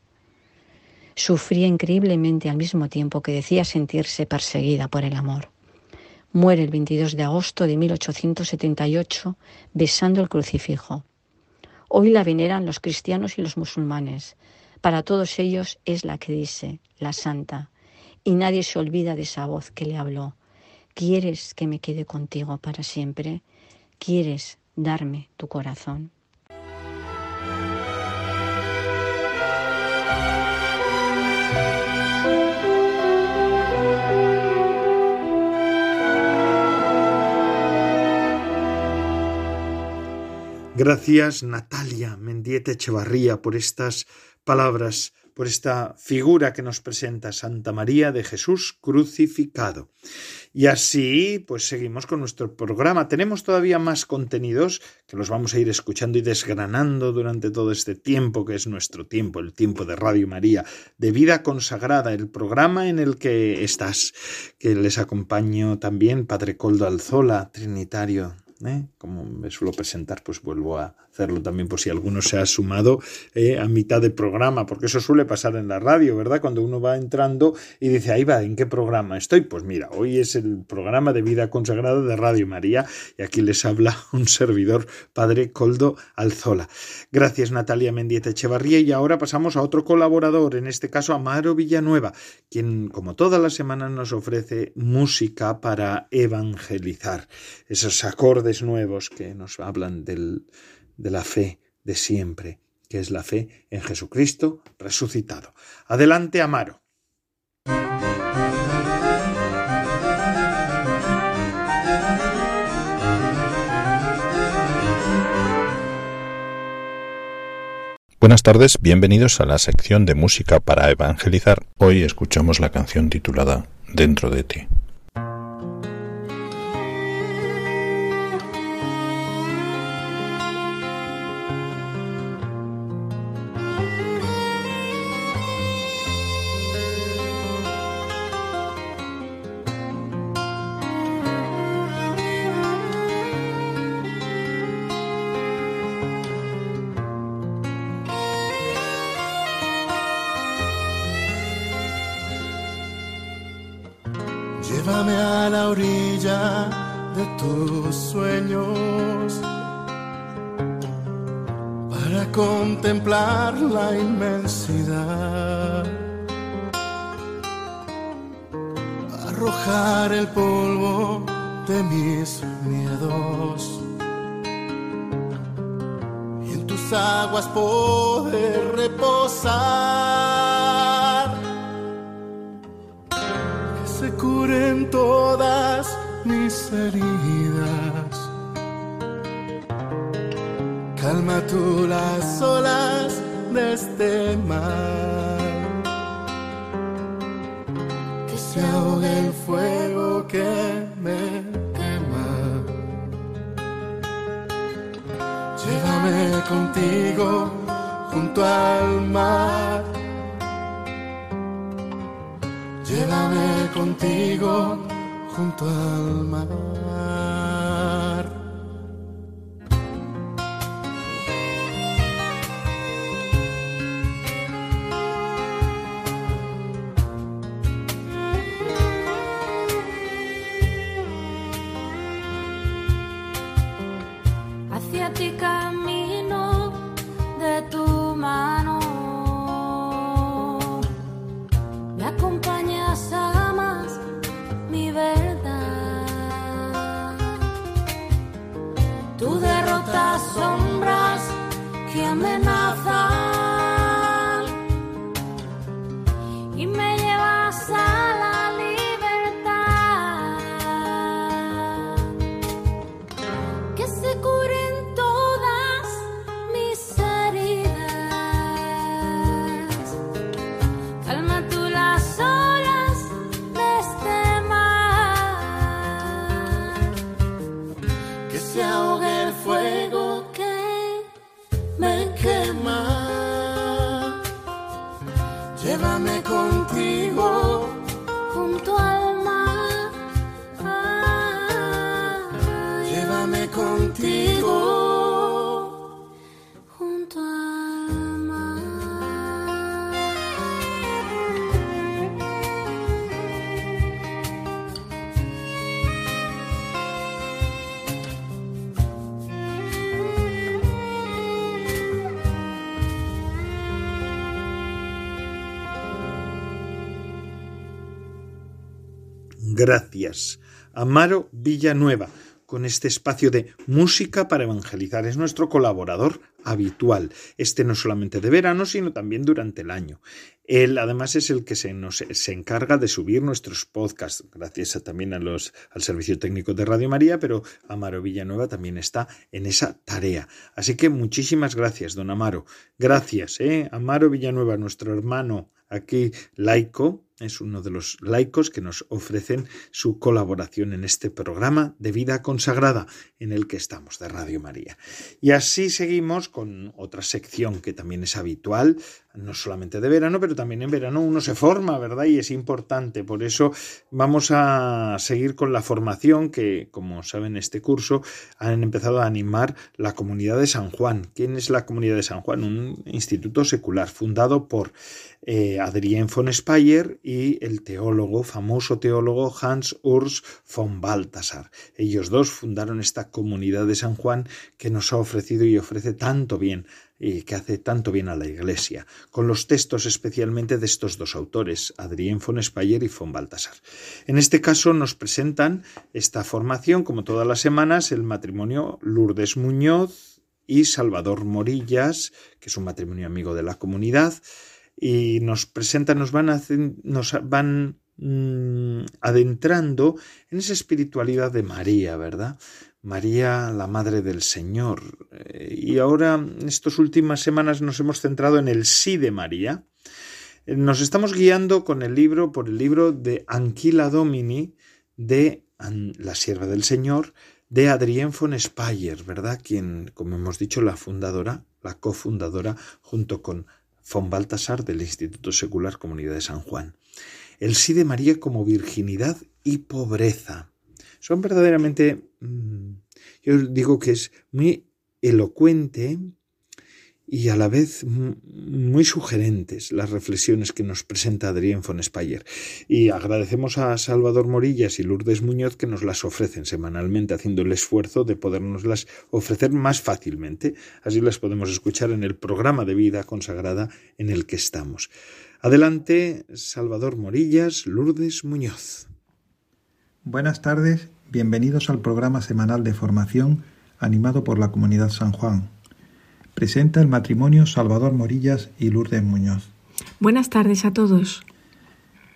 Sufría increíblemente al mismo tiempo que decía sentirse perseguida por el amor. Muere el 22 de agosto de 1878 besando el crucifijo. Hoy la veneran los cristianos y los musulmanes. Para todos ellos es la que dice, la santa, y nadie se olvida de esa voz que le habló. ¿Quieres que me quede contigo para siempre? ¿Quieres darme tu corazón? Gracias Natalia Mendieta Echevarría por estas palabras, por esta figura que nos presenta Santa María de Jesús crucificado. Y así, pues seguimos con nuestro programa. Tenemos todavía más contenidos que los vamos a ir escuchando y desgranando durante todo este tiempo que es nuestro tiempo, el tiempo de Radio María, de vida consagrada, el programa en el que estás, que les acompaño también Padre Coldo Alzola, Trinitario ¿eh? como me suelo presentar, pues vuelvo a hacerlo también por si alguno se ha sumado eh, a mitad del programa, porque eso suele pasar en la radio, ¿verdad? Cuando uno va entrando y dice, ahí va, ¿en qué programa estoy? Pues mira, hoy es el programa de vida consagrada de Radio María y aquí les habla un servidor, Padre Coldo Alzola. Gracias Natalia Mendieta Echevarría y ahora pasamos a otro colaborador, en este caso Amaro Villanueva, quien como todas las semanas nos ofrece música para evangelizar, esos acordes nuevos que nos hablan del, de la fe de siempre, que es la fe en Jesucristo resucitado. Adelante, Amaro. Buenas tardes, bienvenidos a la sección de música para evangelizar. Hoy escuchamos la canción titulada Dentro de ti. Gracias. Amaro Villanueva, con este espacio de música para evangelizar. Es nuestro colaborador habitual. Este no solamente de verano, sino también durante el año. Él además es el que se, nos, se encarga de subir nuestros podcasts, gracias también a los, al servicio técnico de Radio María, pero Amaro Villanueva también está en esa tarea. Así que muchísimas gracias, don Amaro. Gracias, ¿eh? Amaro Villanueva, nuestro hermano aquí laico, es uno de los laicos que nos ofrecen su colaboración en este programa de vida consagrada en el que estamos de Radio María. Y así seguimos con otra sección que también es habitual, no solamente de verano, pero también en verano uno se forma, ¿verdad? Y es importante. Por eso vamos a seguir con la formación que, como saben, este curso han empezado a animar la comunidad de San Juan. ¿Quién es la comunidad de San Juan? Un instituto secular fundado por eh, Adrien von Speyer el teólogo, famoso teólogo Hans Urs von Balthasar. Ellos dos fundaron esta comunidad de San Juan que nos ha ofrecido y ofrece tanto bien y que hace tanto bien a la Iglesia, con los textos especialmente de estos dos autores, Adrien von Speyer y von Balthasar. En este caso nos presentan esta formación, como todas las semanas, el matrimonio Lourdes Muñoz y Salvador Morillas, que es un matrimonio amigo de la comunidad, y nos presentan, nos van, nos van mm, adentrando en esa espiritualidad de María, ¿verdad? María, la Madre del Señor. Eh, Y ahora, en estas últimas semanas, nos hemos centrado en el sí de María. Eh, Nos estamos guiando con el libro, por el libro de Anquila Domini, de La Sierva del Señor, de Adrien von Speyer, ¿verdad? Quien, como hemos dicho, la fundadora, la cofundadora, junto con von Baltasar del Instituto Secular Comunidad de San Juan. El sí de María como virginidad y pobreza. Son verdaderamente, mm, yo digo que es muy elocuente y a la vez muy sugerentes las reflexiones que nos presenta Adrián von Speyer. Y agradecemos a Salvador Morillas y Lourdes Muñoz que nos las ofrecen semanalmente, haciendo el esfuerzo de podernoslas ofrecer más fácilmente. Así las podemos escuchar en el programa de vida consagrada en el que estamos. Adelante, Salvador Morillas, Lourdes Muñoz. Buenas tardes, bienvenidos al programa semanal de formación animado por la Comunidad San Juan. Presenta el matrimonio Salvador Morillas y Lourdes Muñoz. Buenas tardes a todos.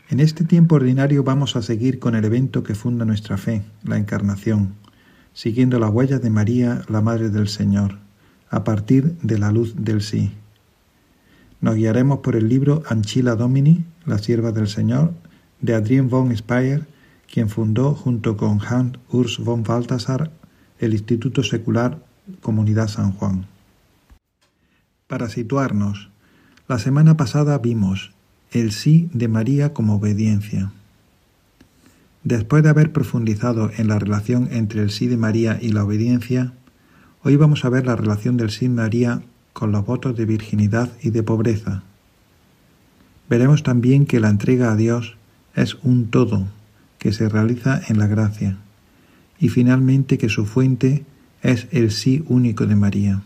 En este tiempo ordinario vamos a seguir con el evento que funda nuestra fe, la Encarnación, siguiendo la huella de María, la Madre del Señor, a partir de la luz del sí. Nos guiaremos por el libro Anchila Domini, la sierva del Señor, de Adrien von Speyer, quien fundó junto con Hans Urs von Balthasar el Instituto Secular Comunidad San Juan. Para situarnos, la semana pasada vimos el sí de María como obediencia. Después de haber profundizado en la relación entre el sí de María y la obediencia, hoy vamos a ver la relación del sí de María con los votos de virginidad y de pobreza. Veremos también que la entrega a Dios es un todo que se realiza en la gracia y finalmente que su fuente es el sí único de María.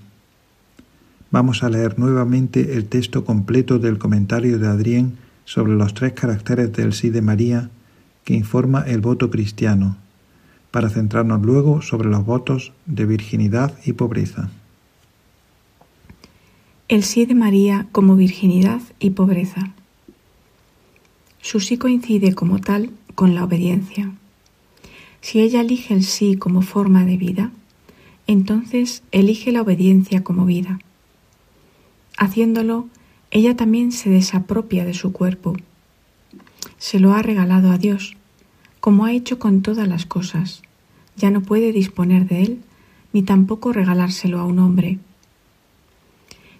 Vamos a leer nuevamente el texto completo del comentario de Adrián sobre los tres caracteres del sí de María que informa el voto cristiano, para centrarnos luego sobre los votos de virginidad y pobreza. El sí de María como virginidad y pobreza. Su sí coincide como tal con la obediencia. Si ella elige el sí como forma de vida, entonces elige la obediencia como vida. Haciéndolo, ella también se desapropia de su cuerpo. Se lo ha regalado a Dios, como ha hecho con todas las cosas. Ya no puede disponer de él, ni tampoco regalárselo a un hombre.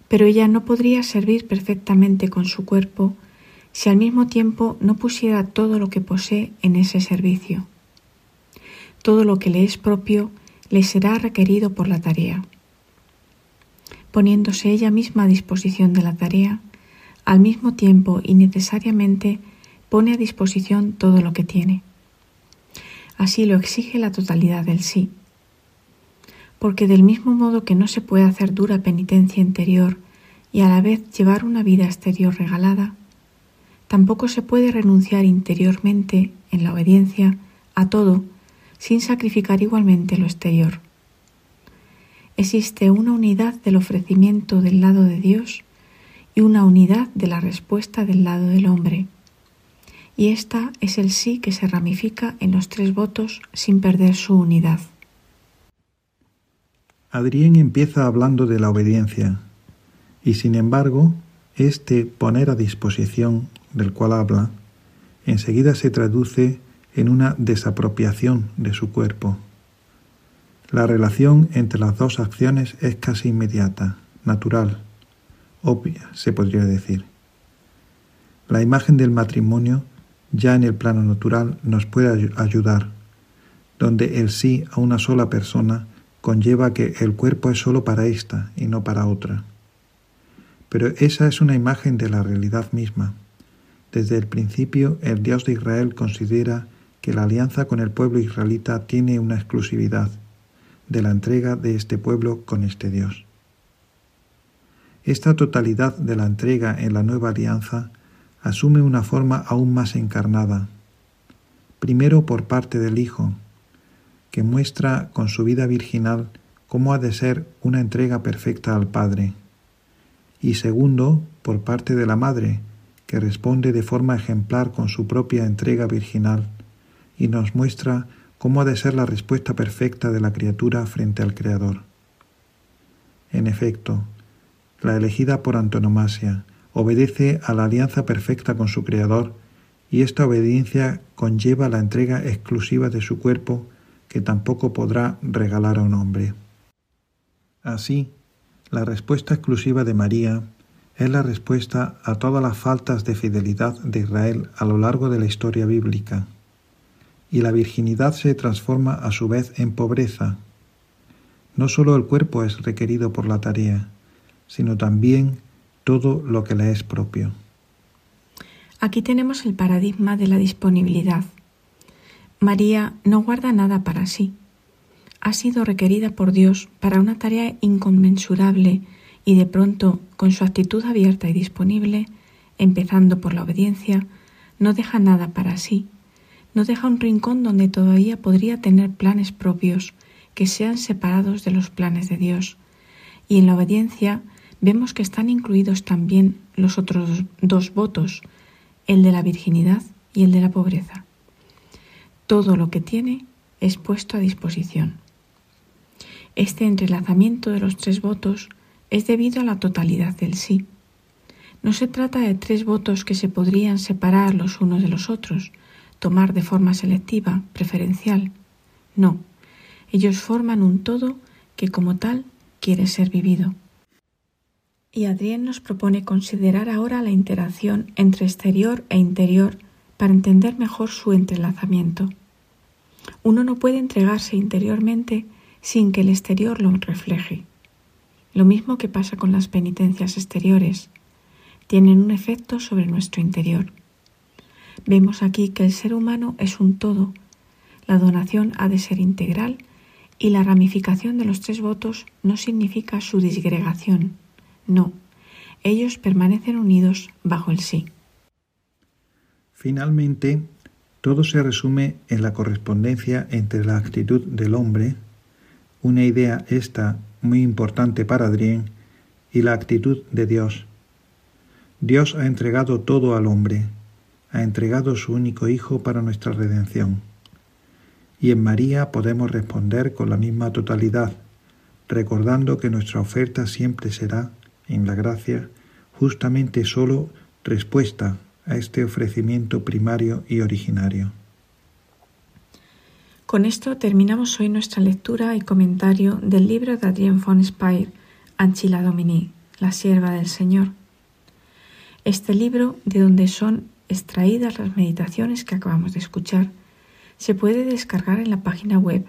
Pero ella no podría servir perfectamente con su cuerpo si al mismo tiempo no pusiera todo lo que posee en ese servicio. Todo lo que le es propio le será requerido por la tarea. Poniéndose ella misma a disposición de la tarea, al mismo tiempo y necesariamente pone a disposición todo lo que tiene. Así lo exige la totalidad del sí. Porque del mismo modo que no se puede hacer dura penitencia interior y a la vez llevar una vida exterior regalada, tampoco se puede renunciar interiormente en la obediencia a todo sin sacrificar igualmente lo exterior. Existe una unidad del ofrecimiento del lado de Dios y una unidad de la respuesta del lado del hombre. Y esta es el sí que se ramifica en los tres votos sin perder su unidad. Adrián empieza hablando de la obediencia, y sin embargo, este poner a disposición del cual habla, enseguida se traduce en una desapropiación de su cuerpo. La relación entre las dos acciones es casi inmediata, natural, obvia, se podría decir. La imagen del matrimonio, ya en el plano natural, nos puede ayudar, donde el sí a una sola persona conlleva que el cuerpo es solo para ésta y no para otra. Pero esa es una imagen de la realidad misma. Desde el principio, el Dios de Israel considera que la alianza con el pueblo israelita tiene una exclusividad de la entrega de este pueblo con este Dios. Esta totalidad de la entrega en la nueva alianza asume una forma aún más encarnada, primero por parte del Hijo, que muestra con su vida virginal cómo ha de ser una entrega perfecta al Padre, y segundo por parte de la Madre, que responde de forma ejemplar con su propia entrega virginal y nos muestra cómo ha de ser la respuesta perfecta de la criatura frente al Creador. En efecto, la elegida por antonomasia obedece a la alianza perfecta con su Creador y esta obediencia conlleva la entrega exclusiva de su cuerpo que tampoco podrá regalar a un hombre. Así, la respuesta exclusiva de María es la respuesta a todas las faltas de fidelidad de Israel a lo largo de la historia bíblica y la virginidad se transforma a su vez en pobreza. No sólo el cuerpo es requerido por la tarea, sino también todo lo que le es propio. Aquí tenemos el paradigma de la disponibilidad. María no guarda nada para sí. Ha sido requerida por Dios para una tarea inconmensurable y de pronto, con su actitud abierta y disponible, empezando por la obediencia, no deja nada para sí, no deja un rincón donde todavía podría tener planes propios que sean separados de los planes de Dios. Y en la obediencia vemos que están incluidos también los otros dos votos, el de la virginidad y el de la pobreza. Todo lo que tiene es puesto a disposición. Este entrelazamiento de los tres votos es debido a la totalidad del sí. No se trata de tres votos que se podrían separar los unos de los otros, tomar de forma selectiva, preferencial. No, ellos forman un todo que como tal quiere ser vivido. Y Adrien nos propone considerar ahora la interacción entre exterior e interior para entender mejor su entrelazamiento. Uno no puede entregarse interiormente sin que el exterior lo refleje. Lo mismo que pasa con las penitencias exteriores, tienen un efecto sobre nuestro interior. Vemos aquí que el ser humano es un todo. La donación ha de ser integral y la ramificación de los tres votos no significa su disgregación. No, ellos permanecen unidos bajo el sí. Finalmente, todo se resume en la correspondencia entre la actitud del hombre, una idea esta muy importante para Adrien, y la actitud de Dios. Dios ha entregado todo al hombre, ha entregado su único Hijo para nuestra redención. Y en María podemos responder con la misma totalidad, recordando que nuestra oferta siempre será, en la gracia, justamente sólo respuesta a este ofrecimiento primario y originario. Con esto terminamos hoy nuestra lectura y comentario del libro de Adrien von Speyer, Anchila Domini, la sierva del Señor. Este libro, de donde son extraídas las meditaciones que acabamos de escuchar, se puede descargar en la página web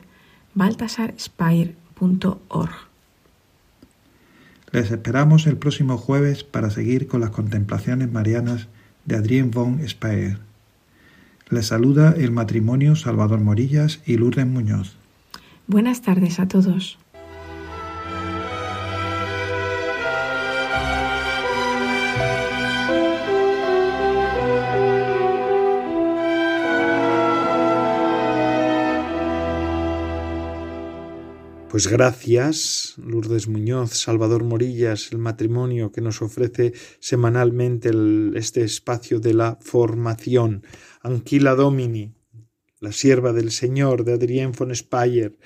baltasarspire.org. Les esperamos el próximo jueves para seguir con las contemplaciones marianas de Adrien von Speyer. Les saluda el matrimonio Salvador Morillas y Lourdes Muñoz. Buenas tardes a todos. Pues gracias, Lourdes Muñoz, Salvador Morillas, el matrimonio que nos ofrece semanalmente este espacio de la formación. Anquila Domini, la sierva del Señor de Adrien von Speyer,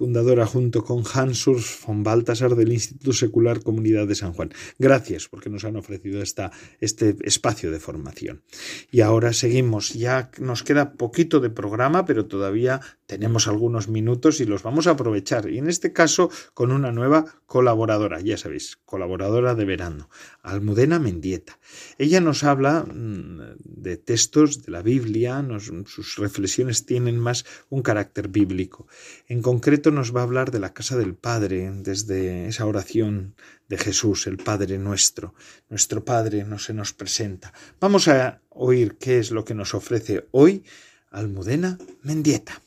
fundadora junto con Hans Urs von Baltasar del Instituto Secular Comunidad de San Juan. Gracias porque nos han ofrecido esta, este espacio de formación. Y ahora seguimos. Ya nos queda poquito de programa, pero todavía tenemos algunos minutos y los vamos a aprovechar. Y en este caso con una nueva colaboradora, ya sabéis, colaboradora de verano, Almudena Mendieta. Ella nos habla mm, de textos de la Biblia, sus reflexiones tienen más un carácter bíblico. En concreto nos va a hablar de la casa del Padre, desde esa oración de Jesús, el Padre nuestro. Nuestro Padre no se nos presenta. Vamos a oír qué es lo que nos ofrece hoy Almudena Mendieta.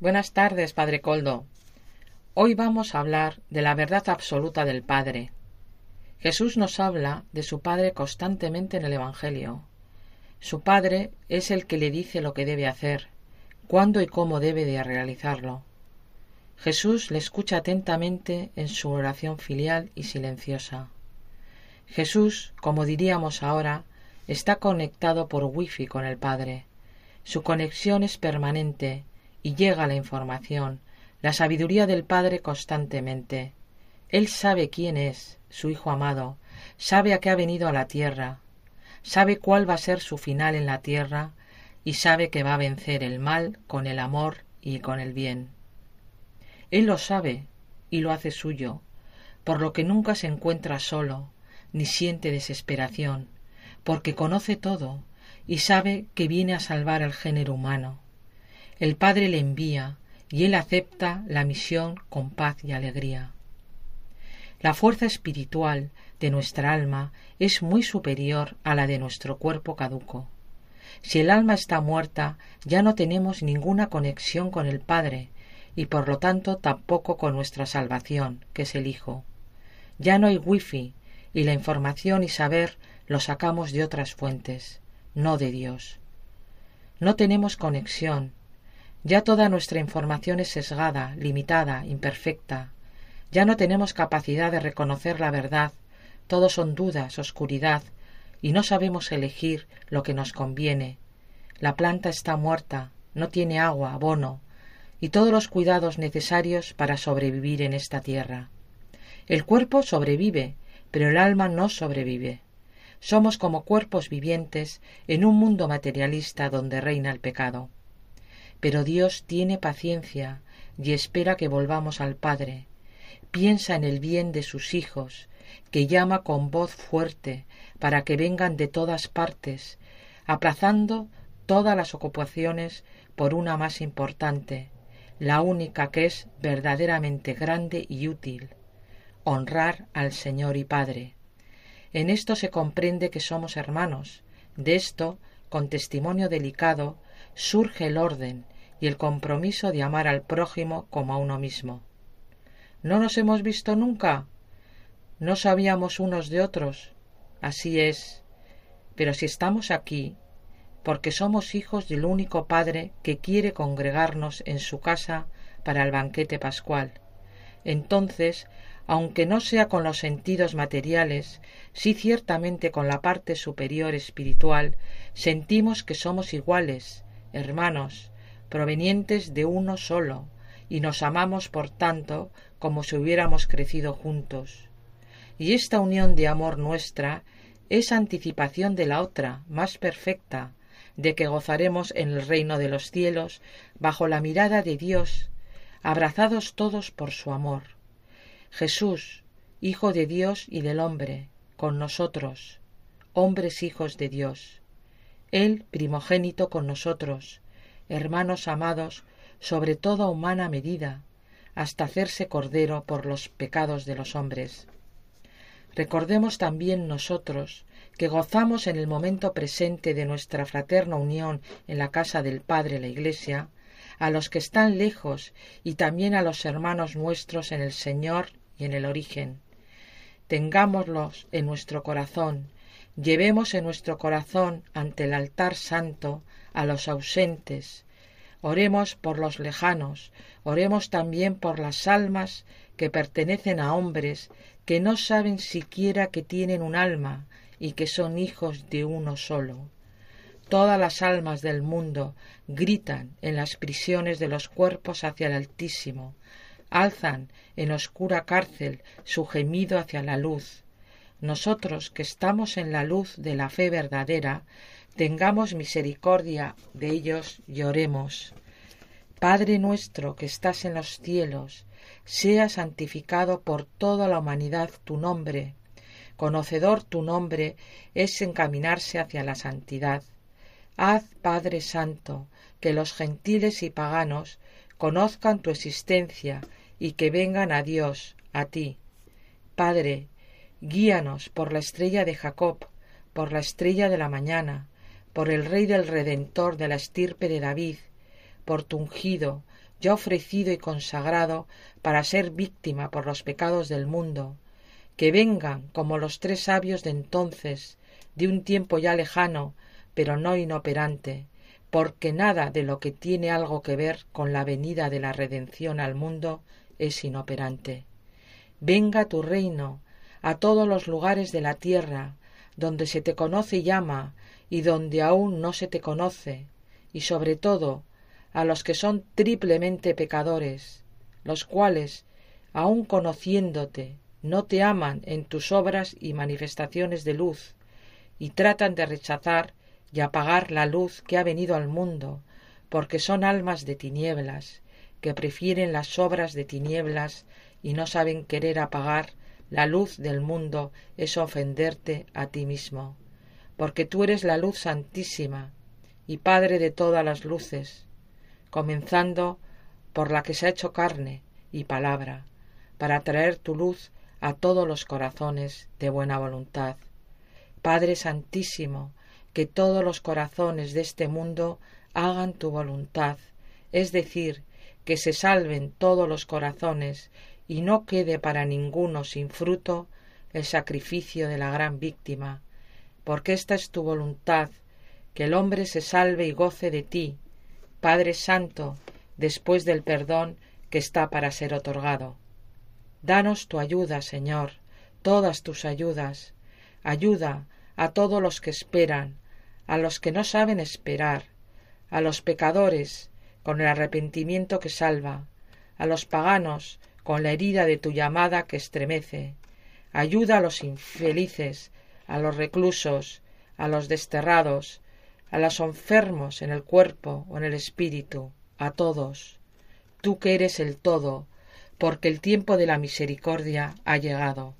Buenas tardes, Padre Coldo. Hoy vamos a hablar de la verdad absoluta del Padre. Jesús nos habla de su Padre constantemente en el Evangelio. Su Padre es el que le dice lo que debe hacer, cuándo y cómo debe de realizarlo. Jesús le escucha atentamente en su oración filial y silenciosa. Jesús, como diríamos ahora, está conectado por wifi con el Padre. Su conexión es permanente y llega la información, la sabiduría del Padre constantemente. Él sabe quién es, su Hijo amado, sabe a qué ha venido a la tierra, sabe cuál va a ser su final en la tierra y sabe que va a vencer el mal con el amor y con el bien. Él lo sabe y lo hace suyo, por lo que nunca se encuentra solo, ni siente desesperación, porque conoce todo y sabe que viene a salvar al género humano. El Padre le envía y él acepta la misión con paz y alegría. La fuerza espiritual de nuestra alma es muy superior a la de nuestro cuerpo caduco. Si el alma está muerta, ya no tenemos ninguna conexión con el Padre, y por lo tanto tampoco con nuestra salvación, que es el Hijo. Ya no hay wifi, y la información y saber lo sacamos de otras fuentes, no de Dios. No tenemos conexión. Ya toda nuestra información es sesgada, limitada, imperfecta. Ya no tenemos capacidad de reconocer la verdad. Todo son dudas, oscuridad, y no sabemos elegir lo que nos conviene. La planta está muerta, no tiene agua, abono, y todos los cuidados necesarios para sobrevivir en esta tierra. El cuerpo sobrevive, pero el alma no sobrevive. Somos como cuerpos vivientes en un mundo materialista donde reina el pecado. Pero Dios tiene paciencia y espera que volvamos al Padre. Piensa en el bien de sus hijos, que llama con voz fuerte para que vengan de todas partes, aplazando todas las ocupaciones por una más importante, la única que es verdaderamente grande y útil, honrar al Señor y Padre. En esto se comprende que somos hermanos. De esto, con testimonio delicado, surge el orden y el compromiso de amar al prójimo como a uno mismo. ¿No nos hemos visto nunca? ¿No sabíamos unos de otros? Así es. Pero si estamos aquí, porque somos hijos del único Padre que quiere congregarnos en su casa para el banquete pascual. Entonces, aunque no sea con los sentidos materiales, sí ciertamente con la parte superior espiritual, sentimos que somos iguales, hermanos, provenientes de uno solo, y nos amamos por tanto como si hubiéramos crecido juntos. Y esta unión de amor nuestra es anticipación de la otra, más perfecta, de que gozaremos en el reino de los cielos, bajo la mirada de Dios, abrazados todos por su amor. Jesús, Hijo de Dios y del hombre, con nosotros, hombres hijos de Dios. Él, primogénito con nosotros, hermanos amados, sobre toda humana medida, hasta hacerse cordero por los pecados de los hombres. Recordemos también nosotros que gozamos en el momento presente de nuestra fraterna unión en la casa del Padre la Iglesia, a los que están lejos y también a los hermanos nuestros en el Señor y en el origen. Tengámoslos en nuestro corazón, llevemos en nuestro corazón ante el altar santo a los ausentes, oremos por los lejanos, oremos también por las almas que pertenecen a hombres que no saben siquiera que tienen un alma y que son hijos de uno solo. Todas las almas del mundo gritan en las prisiones de los cuerpos hacia el Altísimo, alzan en oscura cárcel su gemido hacia la luz. Nosotros que estamos en la luz de la fe verdadera, tengamos misericordia de ellos y oremos. Padre nuestro que estás en los cielos, sea santificado por toda la humanidad tu nombre. Conocedor tu nombre es encaminarse hacia la santidad. Haz, Padre Santo, que los gentiles y paganos conozcan tu existencia y que vengan a Dios, a ti. Padre, guíanos por la estrella de Jacob, por la estrella de la mañana, por el Rey del Redentor de la estirpe de David, por tu ungido, ya ofrecido y consagrado para ser víctima por los pecados del mundo, que vengan como los tres sabios de entonces, de un tiempo ya lejano, pero no inoperante, porque nada de lo que tiene algo que ver con la venida de la redención al mundo es inoperante. Venga tu reino a todos los lugares de la tierra, donde se te conoce y llama, y donde aún no se te conoce, y sobre todo a los que son triplemente pecadores, los cuales, aun conociéndote, no te aman en tus obras y manifestaciones de luz, y tratan de rechazar y apagar la luz que ha venido al mundo, porque son almas de tinieblas, que prefieren las obras de tinieblas y no saben querer apagar la luz del mundo es ofenderte a ti mismo, porque tú eres la luz santísima y Padre de todas las luces, comenzando por la que se ha hecho carne y palabra, para traer tu luz a todos los corazones de buena voluntad. Padre Santísimo, que todos los corazones de este mundo hagan tu voluntad, es decir, que se salven todos los corazones y no quede para ninguno sin fruto el sacrificio de la gran víctima, porque esta es tu voluntad, que el hombre se salve y goce de ti, Padre Santo, después del perdón que está para ser otorgado. Danos tu ayuda, Señor, todas tus ayudas. Ayuda a todos los que esperan, a los que no saben esperar, a los pecadores, con el arrepentimiento que salva, a los paganos, con la herida de tu llamada que estremece. Ayuda a los infelices, a los reclusos, a los desterrados, a los enfermos en el cuerpo o en el espíritu, a todos. Tú que eres el todo, porque el tiempo de la misericordia ha llegado.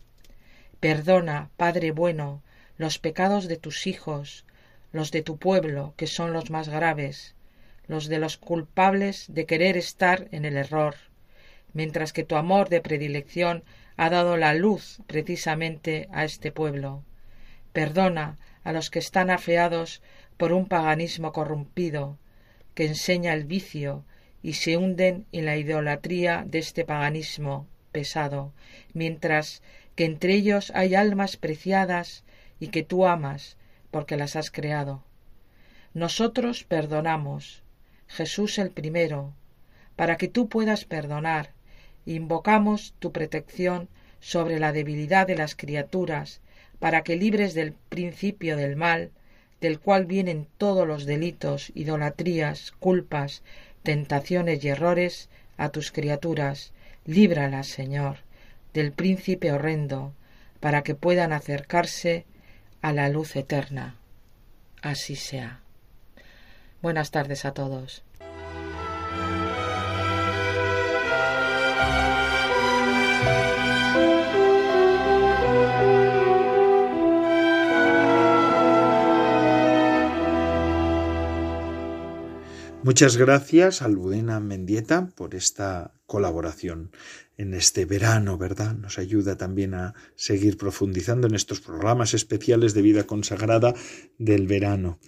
Perdona, Padre bueno, los pecados de tus hijos, los de tu pueblo, que son los más graves, los de los culpables de querer estar en el error, mientras que tu amor de predilección ha dado la luz precisamente a este pueblo. Perdona a los que están afeados por un paganismo corrompido, que enseña el vicio y se hunden en la idolatría de este paganismo pesado, mientras que entre ellos hay almas preciadas y que tú amas porque las has creado. Nosotros perdonamos, Jesús el primero, para que tú puedas perdonar, invocamos tu protección sobre la debilidad de las criaturas, para que libres del principio del mal, del cual vienen todos los delitos, idolatrías, culpas, tentaciones y errores, a tus criaturas, líbralas, Señor, del príncipe horrendo, para que puedan acercarse a la luz eterna. Así sea. Buenas tardes a todos. Muchas gracias Almudena Mendieta por esta colaboración en este verano, ¿verdad? Nos ayuda también a seguir profundizando en estos programas especiales de vida consagrada del verano.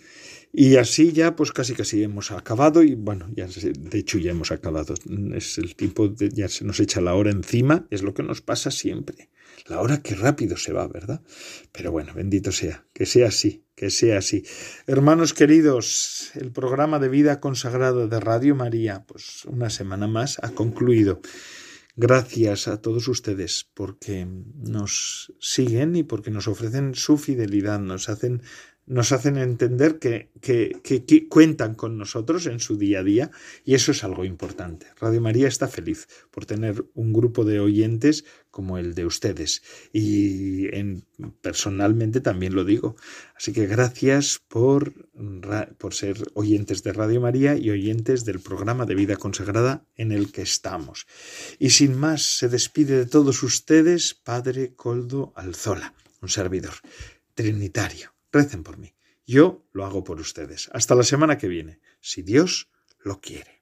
Y así ya, pues casi casi hemos acabado y bueno, ya de hecho ya hemos acabado. Es el tiempo, de, ya se nos echa la hora encima, es lo que nos pasa siempre. La hora que rápido se va, ¿verdad? Pero bueno, bendito sea, que sea así, que sea así. Hermanos queridos, el programa de vida consagrada de Radio María, pues una semana más ha concluido. Gracias a todos ustedes porque nos siguen y porque nos ofrecen su fidelidad, nos hacen nos hacen entender que, que, que, cuentan con nosotros en su día a día y eso es algo importante. Radio María está feliz por tener un grupo de oyentes como el de ustedes y en, personalmente también lo digo. Así que gracias por, por ser oyentes de Radio María y oyentes del programa de vida consagrada en el que estamos. Y sin más, se despide de todos ustedes Padre Coldo Alzola, un servidor trinitario Recen por mí. Yo lo hago por ustedes. Hasta la semana que viene, si Dios lo quiere.